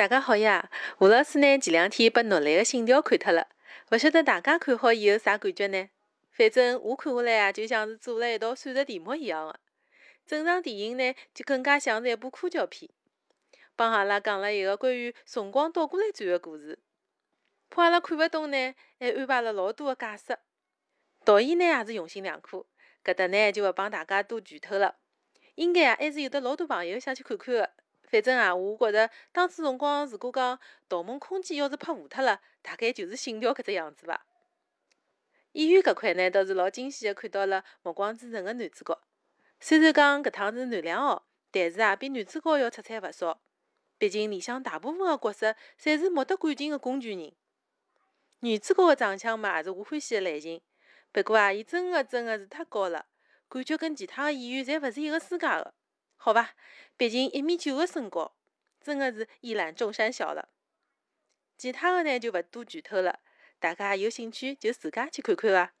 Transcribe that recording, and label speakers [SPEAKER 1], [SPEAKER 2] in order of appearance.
[SPEAKER 1] 大家好呀！吴老师呢前两天把诺兰个信条看脱了，勿晓得大家看好以后啥感觉呢？反正我看下来啊，就像是做了一道数学题目一样的。正常电影呢，就更加像是一部科教片，帮阿拉讲了一个关于辰光倒过来转个故事。怕阿拉看勿懂呢，还安排了老多个解释。导演呢也是用心良苦，搿搭呢就勿帮大家多剧透了。应该啊还是有得老多朋友想去看看个。反正啊，我觉着当初辰光，如果讲《盗梦空间》要是拍糊脱了，大概就是《信条》搿只样子伐。演员搿块呢，倒是老惊喜个看到了《暮光之城》个男主角。虽然讲搿趟是男两号，但是啊，比男主角要出彩勿少。毕竟里向大部分个角色侪是没得感情个工具人。女主角个长相嘛，也是我欢喜个类型。不过啊，伊真个真个是太高了，感觉跟其他个演员侪勿是一个世界个。好吧，毕竟一米九的身高，真的是一览众山小了。其他的呢就勿多剧透了，大家有兴趣就自家去看看伐。